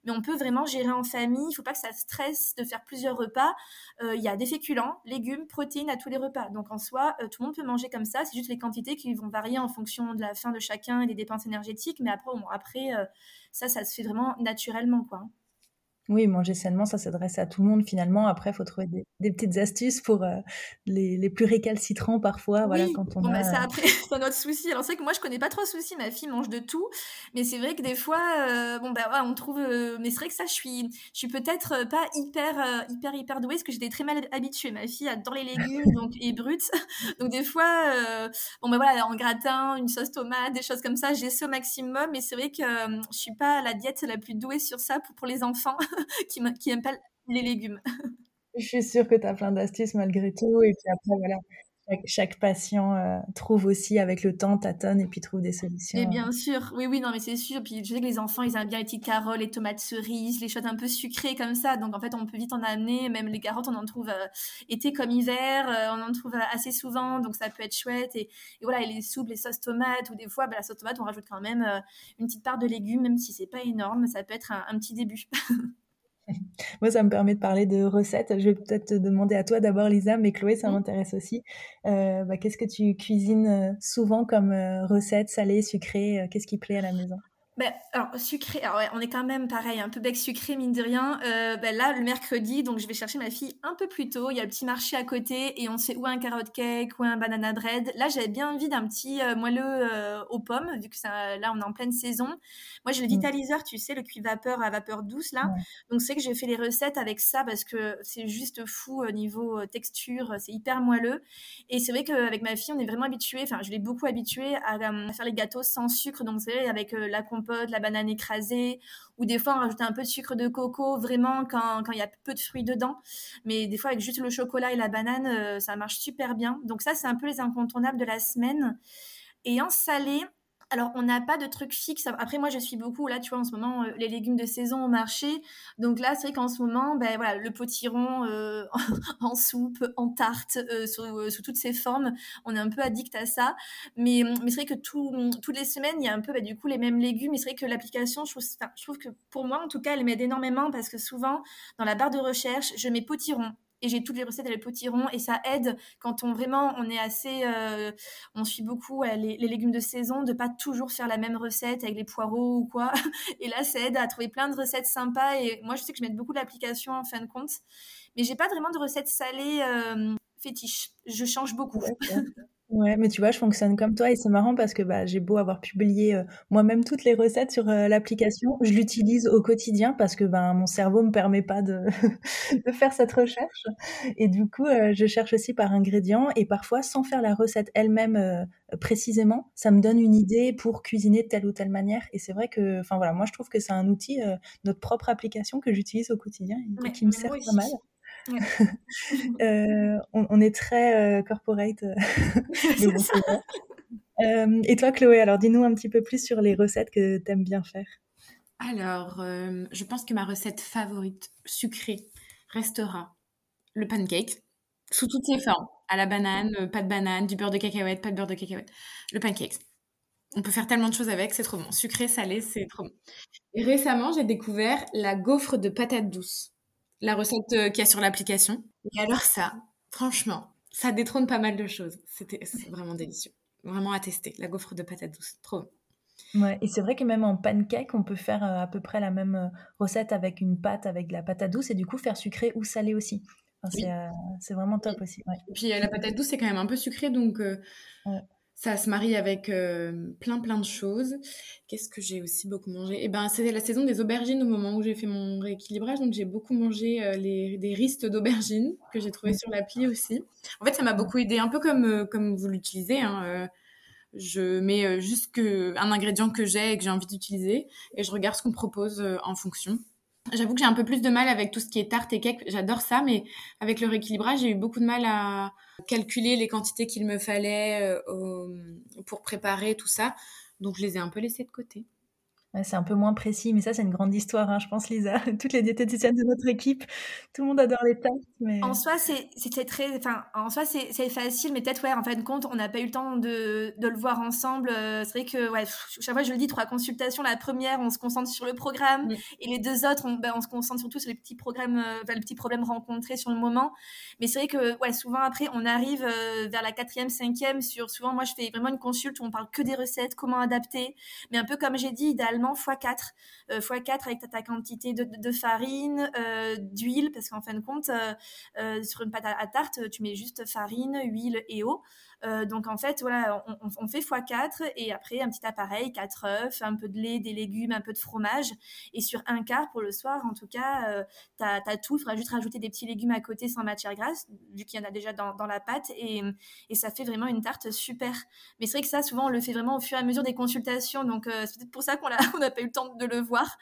on peut vraiment gérer en famille. Il ne faut pas que ça stresse de faire plusieurs repas. Euh, il y a des féculents, légumes, protéines à tous les repas. Donc en soi, euh, tout le monde peut manger comme ça. C'est juste les quantités qui vont varier en fonction de la faim de chacun et des dépenses énergétiques. Mais après, ça, ça se fait vraiment naturellement. Oui, manger sainement, ça s'adresse à tout le monde finalement. Après, il faut trouver des, petites astuces pour euh, les, plus récalcitrants parfois. Voilà, quand on bon, bah, ça après, c'est notre souci. Alors, c'est que moi, je connais pas trop souci. Ma fille mange de tout. Mais c'est vrai que des fois, euh, bon, bah, on trouve. Euh, mais c'est vrai que ça, je suis, je suis peut-être pas hyper, hyper, hyper douée parce que j'étais très mal habituée. Ma fille adore les légumes donc, et brutes. Donc, des fois, bon, bah voilà, en gratin, une sauce tomate, des choses comme ça, j'essaie au maximum. Mais c'est vrai que je suis pas la diète la plus douée sur ça pour, pour les enfants. qui, qui aiment pas les légumes. Je suis sûre que tu as plein d'astuces malgré tout. Et puis après, voilà, chaque, patient euh, trouve aussi avec le temps, tâtonne et puis trouve des solutions. Et bien sûr, oui, oui, non, mais c'est sûr. Puis je sais que les enfants, ils aiment bien les petites carottes, les tomates cerises, les choses un peu sucrées comme ça. Donc en fait, on peut vite en amener. Même les carottes, on en trouve euh, été comme hiver, euh, on en trouve assez souvent. Donc ça peut être chouette. Et, voilà, et les soupes, les sauces tomates, ou des fois, bah, la sauce tomate, on rajoute quand même une petite part de légumes, même si c'est pas énorme. Ça peut être un petit début. Moi, ça me permet de parler de recettes. Je vais peut-être te demander à toi d'abord, Lisa, mais Chloé, ça m'intéresse aussi. Euh, bah, qu'est-ce que tu cuisines euh, souvent comme euh, recette, salée, sucrée Qu'est-ce qui plaît à la maison? Ben, alors, sucré, alors ouais, on est quand même pareil, un peu bec sucré, mine de rien. Euh, ben là, le mercredi, donc je vais chercher ma fille un peu plus tôt. Il y a le petit marché à côté et on sait où un carotte cake ou un banana bread. Là, j'avais bien envie d'un petit euh, moelleux euh, aux pommes, vu que ça, là, on est en pleine saison. Moi, j'ai le vitaliseur, tu sais, le cuit vapeur à vapeur douce, là. Donc, c'est que j'ai fait les recettes avec ça parce que c'est juste fou au niveau texture, c'est hyper moelleux. Et c'est vrai qu'avec ma fille, on est vraiment habitué, enfin, je l'ai beaucoup habitué à, à, faire les gâteaux sans sucre. Donc, c'est avec la la banane écrasée, ou des fois on rajoute un peu de sucre de coco, vraiment quand il y a peu de fruits dedans. Mais des fois avec juste le chocolat et la banane, euh, ça marche super bien. Donc ça, c'est un peu les incontournables de la semaine. Et en salé, alors, on n'a pas de truc fixe. Après, moi, je suis beaucoup, là, tu vois, en ce moment, euh, les légumes de saison au marché. Donc là, c'est vrai qu'en ce moment, ben voilà, le potiron euh, en soupe, en tarte, euh, sous, toutes ses formes, on est un peu addict à ça. Mais, mais c'est vrai que toutes les semaines, il y a un peu, ben, du coup, les mêmes légumes. Et c'est vrai que l'application, je trouve que pour moi, en tout cas, elle m'aide énormément parce que souvent, dans la barre de recherche, je mets potiron et j'ai toutes les recettes avec le potiron et ça aide quand on vraiment on est assez euh, on suit beaucoup les, légumes de saison de pas toujours faire la même recette avec les poireaux ou quoi. Et là ça aide à trouver plein de recettes sympas et moi je sais que je mets beaucoup d'applications en fin de compte mais j'ai pas vraiment de recettes salées euh, fétiches. Je change beaucoup Ouais, mais tu vois, je fonctionne comme toi et c'est marrant parce que bah, j'ai beau avoir publié euh, moi-même toutes les recettes sur euh, l'application, je l'utilise au quotidien parce que ben, mon cerveau me permet pas de, de faire cette recherche. Et du coup, euh, je cherche aussi par ingrédients et parfois sans faire la recette elle-même précisément, ça me donne une idée pour cuisiner de telle ou telle manière. Et c'est vrai que, enfin voilà, moi je trouve que c'est un outil, notre propre application que j'utilise au quotidien et qui me sert pas mal. on, est très corporate. et toi, Chloé, alors dis-nous un petit peu plus sur les recettes que tu aimes bien faire. Alors, je pense que ma recette favorite sucrée restera le pancake sous toutes ses formes. À la banane, euh, pas de banane, du beurre de cacahuète, pas de beurre de cacahuète. Le pancake. On peut faire tellement de choses avec, c'est trop bon. Sucré, salé, c'est trop bon. Et récemment, j'ai découvert la gaufre de patates douces. La recette euh, qu'il y a sur l'application. Et alors ça, franchement, ça détrône pas mal de choses. C'était vraiment délicieux. Vraiment à tester. La gaufre de patates douces. Trop bon. Ouais, et c'est vrai que même en pancake, on peut faire euh, à peu près la même recette avec une pâte, avec de la patate douce, et du coup faire sucré ou salé aussi. Euh, c'est vraiment top aussi. Et puis la patate douce, c'est quand même un peu sucré, donc euh, ça se marie avec euh, plein plein de choses. Qu'est-ce que j'ai aussi beaucoup mangé? Eh ben, c'était la saison des aubergines au moment où j'ai fait mon rééquilibrage, donc j'ai beaucoup mangé les, des ristes d'aubergines que j'ai trouvé sur l'appli aussi. En fait, ça m'a beaucoup aidé, un peu comme, comme vous l'utilisez. Hein, je mets juste un ingrédient que j'ai et que j'ai envie d'utiliser et je regarde ce qu'on propose en fonction. J'avoue que j'ai un peu plus de mal avec tout ce qui est tarte et cake. J'adore ça, mais avec le rééquilibrage, j'ai eu beaucoup de mal à calculer les quantités qu'il me fallait euh, pour préparer tout ça. Donc, je les ai un peu laissées de côté c'est un peu moins précis, mais ça, c'est une grande histoire, hein, je pense, Lisa. Toutes les diététiciennes de notre équipe, tout le monde adore les tartes. Mais... En soi, c'est très. Enfin, en soi, c'est facile, mais peut-être, ouais, en fin de compte, on n'a pas eu le temps de, de le voir ensemble. Euh, c'est vrai que, ouais, chaque fois, je le dis, trois consultations. La première, on se concentre sur le programme, et les deux autres, on, ben, on, se concentre surtout sur les petits programmes, euh, les petits problèmes rencontrés sur le moment. Mais c'est vrai que, ouais, souvent, après, on arrive euh, vers la quatrième, cinquième, sur. Souvent, moi, je fais vraiment une consulte où on parle que des recettes, comment adapter. Mais un peu comme j'ai dit, idéalement, x4, x4 avec ta, quantité de, farine, euh, d'huile, parce qu'en fin de compte, euh, euh, sur une pâte à, tarte, tu mets juste farine, huile et eau. Donc en fait, voilà, on, fait x4 et après un petit appareil, 4 œufs, un peu de lait, des légumes, un peu de fromage. Et sur un quart pour le soir, en tout cas, tu as, tout. Il faudra juste rajouter des petits légumes à côté sans matière grasse, vu qu'il y en a déjà dans, la pâte. Et, et, ça fait vraiment une tarte super. Mais c'est vrai que ça, souvent, on le fait vraiment au fur et à mesure des consultations. Donc c'est peut-être pour ça qu'on n'a pas eu le temps de le voir.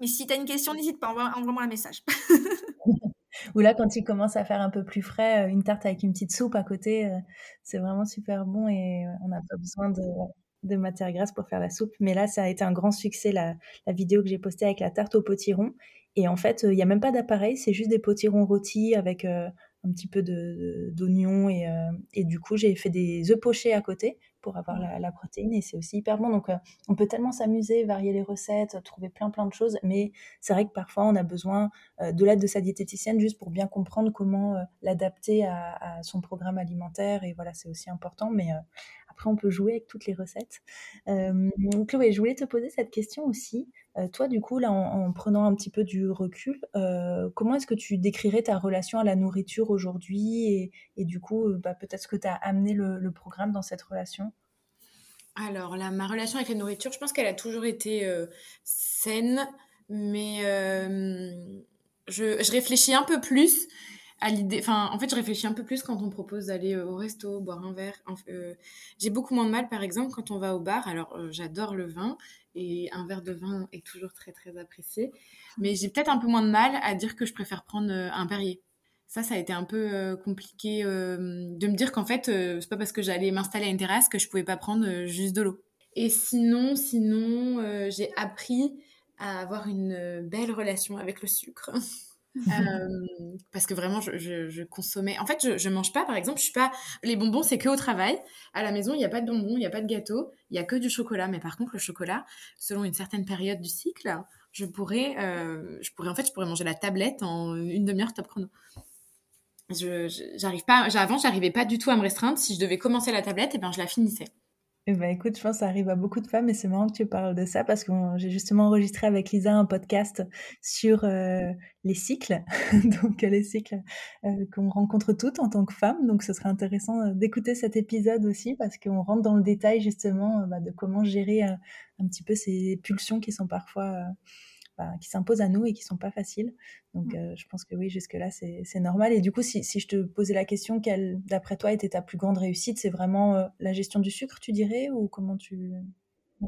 Mais si tu as une question, n'hésite pas, envoie-moi un message. Ou là, quand tu commences à faire un peu plus frais, euh, une tarte avec une petite soupe à côté, euh, c'est vraiment super bon et euh, on n'a pas besoin de, matière grasse pour faire la soupe. Mais là, ça a été un grand succès, la, la vidéo que j'ai postée avec la tarte au potiron. Et en fait, il n'y a même pas d'appareil, c'est juste des potirons rôtis avec un petit peu d'oignon et, et, du coup, j'ai fait des œufs pochés à côté pour avoir la, protéine et c'est aussi hyper bon. Donc, euh, on peut tellement s'amuser, varier les recettes, trouver plein plein de choses, mais c'est vrai que parfois on a besoin euh, de l'aide de sa diététicienne juste pour bien comprendre comment euh, l'adapter à, son programme alimentaire et voilà, c'est aussi important. Mais après, on peut jouer avec toutes les recettes. Chloé, je voulais te poser cette question aussi. Toi, du coup, là, en, prenant un petit peu du recul, comment est-ce que tu décrirais ta relation à la nourriture aujourd'hui et, du coup, bah, peut-être que tu as amené le programme dans cette relation? Alors, ma relation avec la nourriture, je pense qu'elle a toujours été euh, saine, mais euh, je, réfléchis un peu plus à l'idée. Enfin, en fait, je réfléchis un peu plus quand on propose d'aller euh, au resto, boire un verre. J'ai beaucoup moins de mal, par exemple, quand on va au bar. Alors, j'adore le vin et un verre de vin est toujours très, très apprécié. Mais j'ai peut-être un peu moins de mal à dire que je préfère prendre un Perrier ça, ça a été un peu euh, compliqué euh, de me dire qu'en fait, euh, c'est pas parce que j'allais m'installer à une terrasse que je pouvais pas prendre juste de l'eau. Et sinon, sinon, j'ai appris à avoir une belle relation avec le sucre. parce que vraiment, je, consommais. En fait, je, je mange pas, par exemple, je suis pas. Les bonbons, c'est que au travail. À la maison, il n'y a pas de bonbons, il n'y a pas de gâteau, il y a que du chocolat. Mais par contre, le chocolat, selon une certaine période du cycle, je pourrais, je pourrais en fait, je pourrais manger la tablette en une demi-heure top chrono je j'arrive pas avant j'arrivais pas du tout à me restreindre si je devais commencer la tablette et eh ben je la finissais eh ben, écoute, je pense que ça arrive à beaucoup de femmes et c'est marrant que tu parles de ça parce que j'ai justement enregistré avec Lisa un podcast sur euh, les cycles, donc les cycles euh, qu'on rencontre toutes en tant que femmes. Donc ce serait intéressant euh, d'écouter cet épisode aussi parce qu'on rentre dans le détail justement bah, de comment gérer un petit peu ces pulsions qui sont parfois qui s'imposent à nous et qui sont pas faciles. Donc, mmh. euh, je pense que oui, jusque-là, c'est normal. Et du coup, si, si, je te posais la question, quelle, d'après toi, était ta plus grande réussite? C'est vraiment euh, la gestion du sucre, tu dirais? Ou comment tu,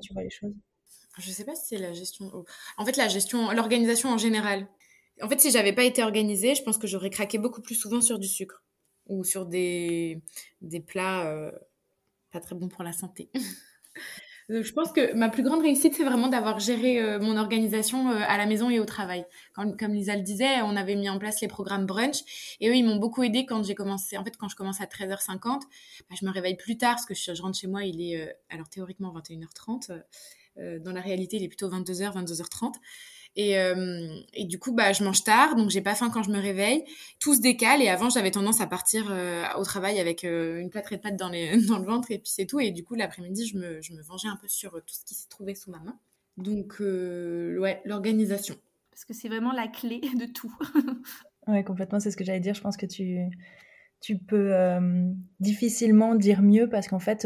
tu vois les choses? Je sais pas si c'est la gestion. En fait, la gestion, l'organisation en général. En fait, si j'avais pas été organisée, je pense que j'aurais craqué beaucoup plus souvent sur du sucre ou sur des, des plats euh, pas très bons pour la santé. Euh, je pense que ma plus grande réussite, c'est vraiment d'avoir géré euh, mon organisation à la maison et au travail. comme Lisa le disait, on avait mis en place les programmes brunch et eux, ils m'ont beaucoup aidé quand j'ai commencé. En fait, quand je commence à 13h50, bah, je me réveille plus tard parce que je, rentre chez moi, il est alors théoriquement 21h30. dans la réalité, il est plutôt 22h, 22h30. Et, euh, et, du coup, bah, je mange tard, donc j'ai pas faim quand je me réveille. Tout se décale. Et avant, j'avais tendance à partir euh, au travail avec euh, une plâtrée de pâtes dans, les, dans le ventre et puis c'est tout. Et du coup, l'après-midi, je me, je me vengeais un peu sur tout ce qui se trouvait sous ma main. Donc, ouais, l'organisation. Parce que c'est vraiment la clé de tout. ouais, complètement. C'est ce que j'allais dire. Je pense que tu, tu peux difficilement dire mieux parce qu'en fait,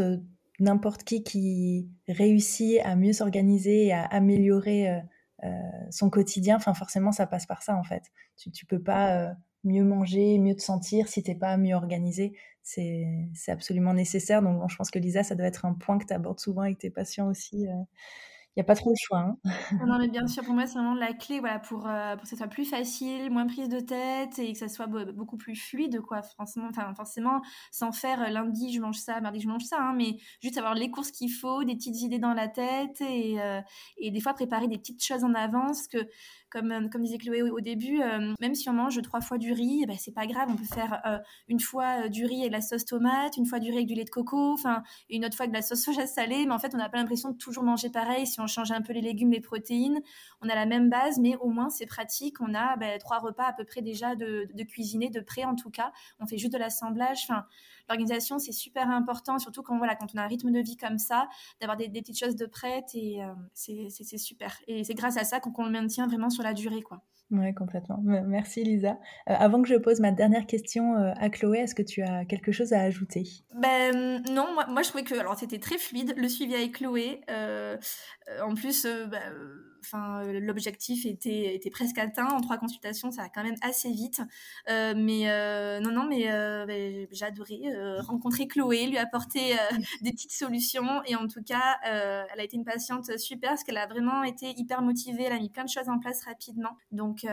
n'importe qui qui réussit à mieux s'organiser et à améliorer euh, son quotidien, enfin forcément ça passe par ça en fait. Tu, tu peux pas euh, mieux manger, mieux te sentir si t'es pas mieux organisé. C'est absolument nécessaire. Donc je pense que Lisa, ça doit être un point que tu abordes souvent avec tes patients aussi. N'y a pas trop de choix. Hein. non, mais bien sûr, pour moi, c'est vraiment la clé voilà, pour, euh, pour que ça soit plus facile, moins prise de tête et que ça soit beaucoup plus fluide, quoi. Forcément, enfin, forcément sans faire euh, lundi, je mange ça, mardi, je mange ça, hein, mais juste avoir les courses qu'il faut, des petites idées dans la tête et, euh, et des fois préparer des petites choses en avance que comme, euh, comme disait Chloé au, début, euh, même si on mange trois fois du riz, ben, c'est pas grave, on peut faire euh, une fois du riz avec la sauce tomate, une fois du riz avec du lait de coco, enfin, une autre fois avec de la sauce soja salée, mais en fait, on n'a pas l'impression de toujours manger pareil. Si on change un peu les légumes, les protéines, on a la même base, mais au moins, c'est pratique. On a ben, trois repas à peu près déjà de, de cuisiner, de près en tout cas. On fait juste de l'assemblage. L'organisation, c'est super important, surtout quand, voilà, quand on a un rythme de vie comme ça, d'avoir des, petites choses de prêtes et euh, c'est super. Et c'est grâce à ça qu'on le maintient vraiment sur la durée. quoi. Oui, complètement. Merci Lisa. Euh, avant que je pose ma dernière question euh, à Chloé, est-ce que tu as quelque chose à ajouter? Ben non, moi, moi je trouvais que alors c'était très fluide le suivi avec Chloé. en plus, ben, enfin, euh, l'objectif était, était presque atteint. En trois consultations, ça va quand même assez vite. Euh, mais euh, non, non, mais ben, j'ai adoré rencontrer Chloé, lui apporter des petites solutions. Et en tout cas, elle a été une patiente super parce qu'elle a vraiment été hyper motivée. Elle a mis plein de choses en place rapidement. Donc,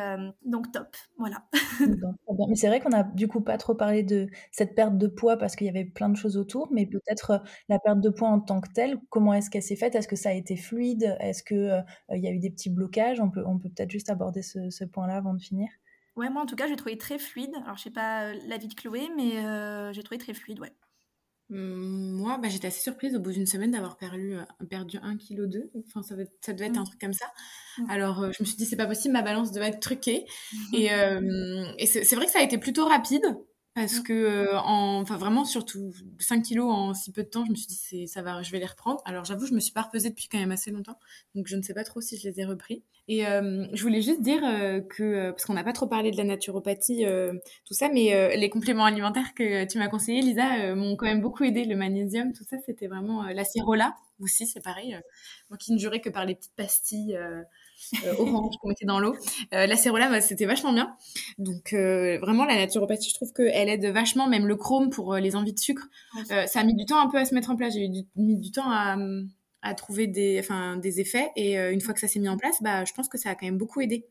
donc top. Voilà. mais c'est vrai qu'on a du coup pas trop parlé de cette perte de poids parce qu'il y avait plein de choses autour, mais peut-être la perte de poids en tant que telle, comment est-ce qu'elle s'est faite? Est-ce que ça a été fluide? Est-ce qu'il il y a eu des petits blocages. On peut on peut peut-être juste aborder ce, point-là avant de finir. Ouais, moi en tout cas, j'ai trouvé très fluide. Alors, je sais pas euh, l'avis de Chloé, mais euh, j'ai trouvé très fluide, ouais. Hum, moi, bah, j'étais assez surprise au bout d'une semaine d'avoir perdu, euh, perdu 1,2 kg. Enfin, ça, ça devait être un mmh. truc comme ça. Mmh. Alors, je me suis dit, c'est pas possible, ma balance devait être truquée. Et, et c'est vrai que ça a été plutôt rapide. Parce mmh. que, euh, en, enfin vraiment, surtout 5 kilos en si peu de temps, je me suis dit, ça va, je vais les reprendre. Alors j'avoue, je me suis pas repesée depuis quand même assez longtemps, donc je ne sais pas trop si je les ai repris. Et euh, je voulais juste dire euh, que, parce qu'on n'a pas trop parlé de la naturopathie, tout ça, mais les compléments alimentaires que tu m'as conseillé, Lisa, m'ont quand même beaucoup aidé. Le magnésium, tout ça, c'était vraiment la cirola aussi, c'est pareil. moi qui ne jurais que par les petites pastilles orange qu'on mettait dans l'eau. Euh, la cérola, bah, c'était vachement bien. Donc euh, vraiment, la naturopathie, je trouve qu'elle aide vachement, même le chrome pour les envies de sucre. ça a mis du temps un peu à se mettre en place. J'ai mis du temps à, à trouver des, enfin, des effets. Et une fois que ça s'est mis en place, bah, je pense que ça a quand même beaucoup aidé.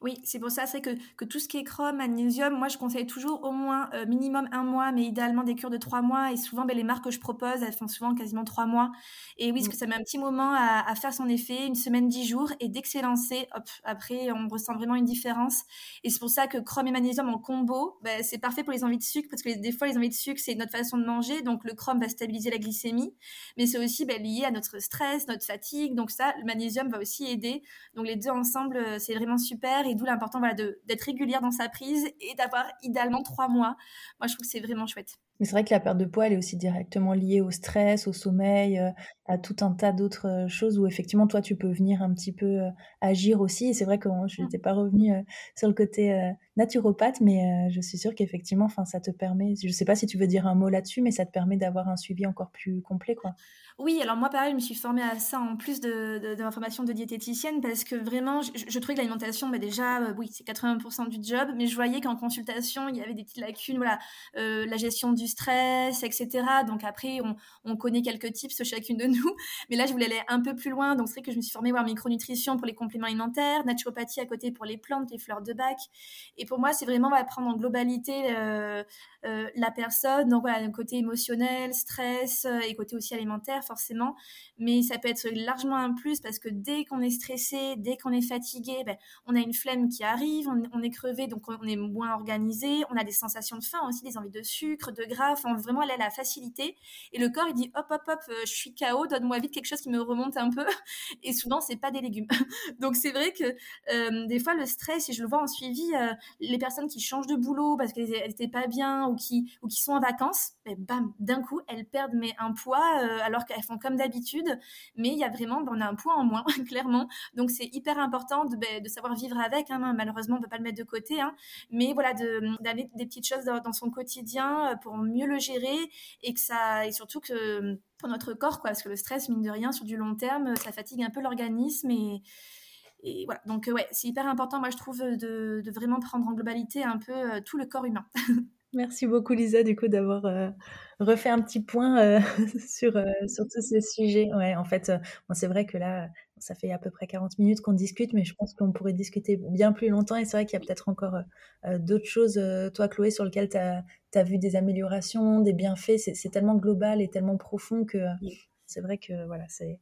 Oui, c'est pour ça, c'est que, que tout ce qui est chrome, magnésium, moi je conseille toujours au moins euh, minimum un mois, mais idéalement des cures de trois mois. Et souvent, ben, les marques que je propose, elles font souvent quasiment trois mois. Et oui, parce mm. que ça met un petit moment à, faire son effet, une semaine, dix jours. Et dès que c'est lancé, hop, après, on ressent vraiment une différence. Et c'est pour ça que chrome et magnésium en combo, ben, c'est parfait pour les envies de sucre, parce que des fois, les envies de sucre, c'est notre façon de manger. Donc le chrome va stabiliser la glycémie, mais c'est aussi ben, lié à notre stress, notre fatigue. Donc ça, le magnésium va aussi aider. Donc les deux ensemble, euh, c'est vraiment super. Et d'où l'important voilà, d'être régulière dans sa prise et d'avoir idéalement trois mois. Moi, je trouve que c'est vraiment chouette. Mais c'est vrai que la perte de poids, elle est aussi directement liée au stress, au sommeil, euh, à tout un tas d'autres euh, choses où effectivement, toi, tu peux venir un petit peu euh, agir aussi. Et c'est vrai que je n'étais pas revenue sur le côté naturopathe, mais je suis sûre qu'effectivement, enfin, ça te permet. Je ne sais pas si tu veux dire un mot là-dessus, mais ça te permet d'avoir un suivi encore plus complet, quoi. Oui, alors moi, pareil, je me suis formée à ça en plus de, ma formation de diététicienne parce que vraiment, je, trouvais que l'alimentation, bah déjà, euh, oui, c'est 80% du job, mais je voyais qu'en consultation, il y avait des petites lacunes, voilà, euh, la gestion du stress, etc. Donc après, on, on, connaît quelques tips chacune de nous, mais là, je voulais aller un peu plus loin. Donc c'est vrai que je me suis formée en micronutrition pour les compléments alimentaires, naturopathie à côté pour les plantes, les fleurs de bac. Et pour moi, c'est vraiment prendre en globalité euh, la personne, donc voilà, le côté émotionnel, stress et côté aussi alimentaire forcément, mais ça peut être largement un plus parce que dès qu'on est stressé, dès qu'on est fatigué, ben, on a une flemme qui arrive, on, est crevé, donc on est moins organisé, on a des sensations de faim aussi, des envies de sucre, de gras, enfin vraiment elle a la facilité. Et le corps il dit hop hop hop, euh, je suis KO, donne-moi vite quelque chose qui me remonte un peu. Et souvent c'est pas des légumes. donc c'est vrai que euh, des fois le stress, et je le vois en suivi, euh, les personnes qui changent de boulot parce qu'elles n'étaient pas bien ou qui, ou qui sont en vacances, ben, bam, d'un coup elles perdent mais un poids alors qu'elles font comme d'habitude, mais il y a vraiment, ben, on a un poids en moins, clairement. Donc c'est hyper important de, ben, de, savoir vivre avec. Hein. Malheureusement, on peut pas le mettre de côté, hein. mais voilà, d'aller des petites choses dans, son quotidien euh, pour mieux le gérer et que ça, et surtout que pour notre corps, quoi, parce que le stress, mine de rien, sur du long terme, ça fatigue un peu l'organisme et voilà, donc ouais, c'est hyper important, moi je trouve, de, de, vraiment prendre en globalité un peu euh, tout le corps humain. Merci beaucoup Lisa du coup d'avoir euh, refait un petit point euh, sur, euh, sur tous ces sujets. Ouais, en fait, c'est vrai que là, ça fait à peu près 40 minutes qu'on discute, mais je pense qu'on pourrait discuter bien plus longtemps. Et c'est vrai qu'il y a peut-être encore d'autres choses, toi Chloé, sur lesquelles tu as, vu des améliorations, des bienfaits. C'est tellement global et tellement profond que c'est vrai que voilà, c'est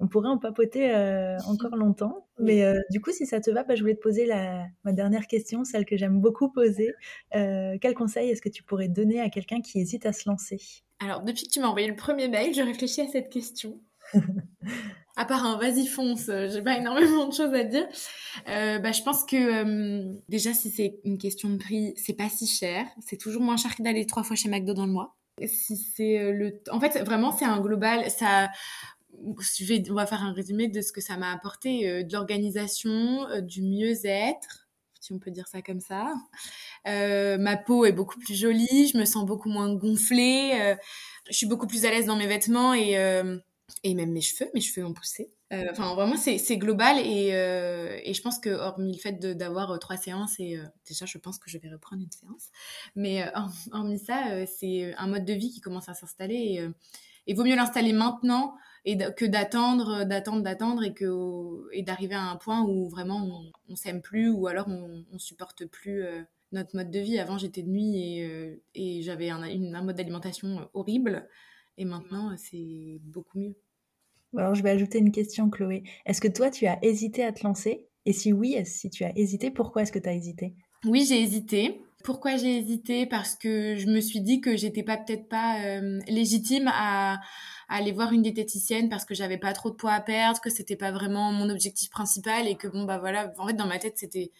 on pourrait en papoter euh, encore longtemps. Mais euh, du coup, si ça te va, bah, je voulais te poser la, ma dernière question, celle que j'aime beaucoup poser. Euh, quel conseil est-ce que tu pourrais donner à quelqu'un qui hésite à se lancer? Alors, depuis que tu m'as envoyé le premier mail, je réfléchis à cette question. à part un vas-y fonce, j'ai pas énormément de choses à dire. bah, je pense que déjà si c'est une question de prix, c'est pas si cher. C'est toujours moins cher que d'aller trois fois chez McDo dans le mois. Si c'est le, en fait vraiment c'est un global. Ça, on va faire un résumé de ce que ça m'a apporté, euh, de l'organisation, euh, du mieux-être, si on peut dire ça comme ça. Euh, ma peau est beaucoup plus jolie, je me sens beaucoup moins gonflée, je suis beaucoup plus à l'aise dans mes vêtements et, et même mes cheveux, mes cheveux ont poussé. Enfin, vraiment, c'est global et, et, je pense que, hormis le fait d'avoir trois séances, et déjà, je pense que je vais reprendre une séance, mais hormis ça, c'est un mode de vie qui commence à s'installer et il vaut mieux l'installer maintenant et que d'attendre, euh, d'attendre, d'attendre et que et d'arriver à un point où vraiment on, s'aime plus ou alors on, on supporte plus euh, notre mode de vie. Avant j'étais de nuit et, euh, et j'avais un, un, mode d'alimentation horrible et maintenant c'est beaucoup mieux. Alors je vais ajouter une question Chloé. Est-ce que toi tu as hésité à te lancer? Et si oui, si tu as hésité, pourquoi est-ce que tu as hésité? Oui, j'ai hésité. Pourquoi j'ai hésité? Parce que je me suis dit que j'étais pas peut-être pas légitime à aller voir une diététicienne parce que j'avais pas trop de poids à perdre, que c'était pas vraiment mon objectif principal et que bon bah voilà, en fait dans ma tête c'était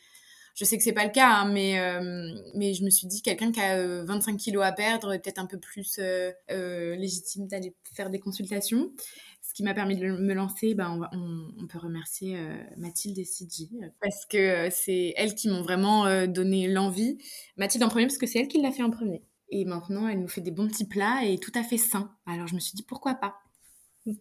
je sais que c'est pas le cas, hein, mais, euh, mais je me suis dit, quelqu'un qui a 25 euh, kilos à perdre est peut-être un peu plus euh, légitime d'aller faire des consultations. Ce qui m'a permis de me lancer, ben, on, peut remercier Mathilde et Sidji, parce que c'est elles qui m'ont vraiment donné l'envie. Mathilde en premier, parce que c'est elle qui l'a fait en premier. Et maintenant, elle nous fait des bons petits plats et tout à fait sains. Alors je me suis dit pourquoi pas?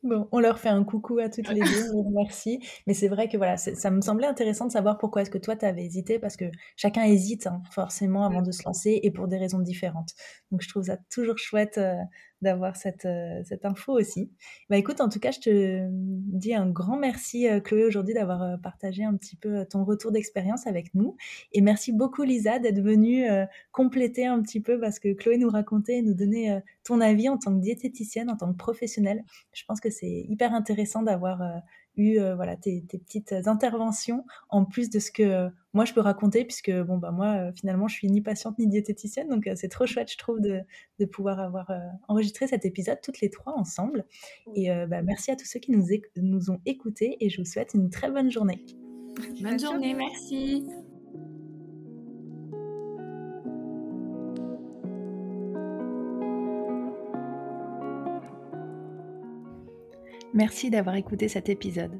Bon, on leur fait un coucou à toutes les deux, on remercie. Mais c'est vrai que voilà, ça me semblait intéressant de savoir pourquoi est-ce que toi, tu avais hésité, parce que chacun hésite hein, forcément avant de se lancer et pour des raisons différentes. Donc je trouve ça toujours chouette euh, d'avoir cette, euh, cette info aussi. Bah écoute, en tout cas, je te dis un grand merci euh, Chloé aujourd'hui d'avoir euh, partagé un petit peu ton retour d'expérience avec nous. Et merci beaucoup Lisa d'être venue compléter un petit peu parce que Chloé nous racontait nous donnait ton avis en tant que diététicienne, en tant que professionnelle. Je pense que c'est hyper intéressant d'avoir eu voilà tes, petites interventions en plus de ce que moi je peux raconter puisque bon bah moi euh, finalement je suis ni patiente ni diététicienne donc c'est trop chouette je trouve de, de pouvoir avoir enregistré cet épisode toutes les trois ensemble et bah, merci à tous ceux qui nous, nous ont écoutés et je vous souhaite une très bonne journée. Bonne journée, merci. Merci d'avoir écouté cet épisode.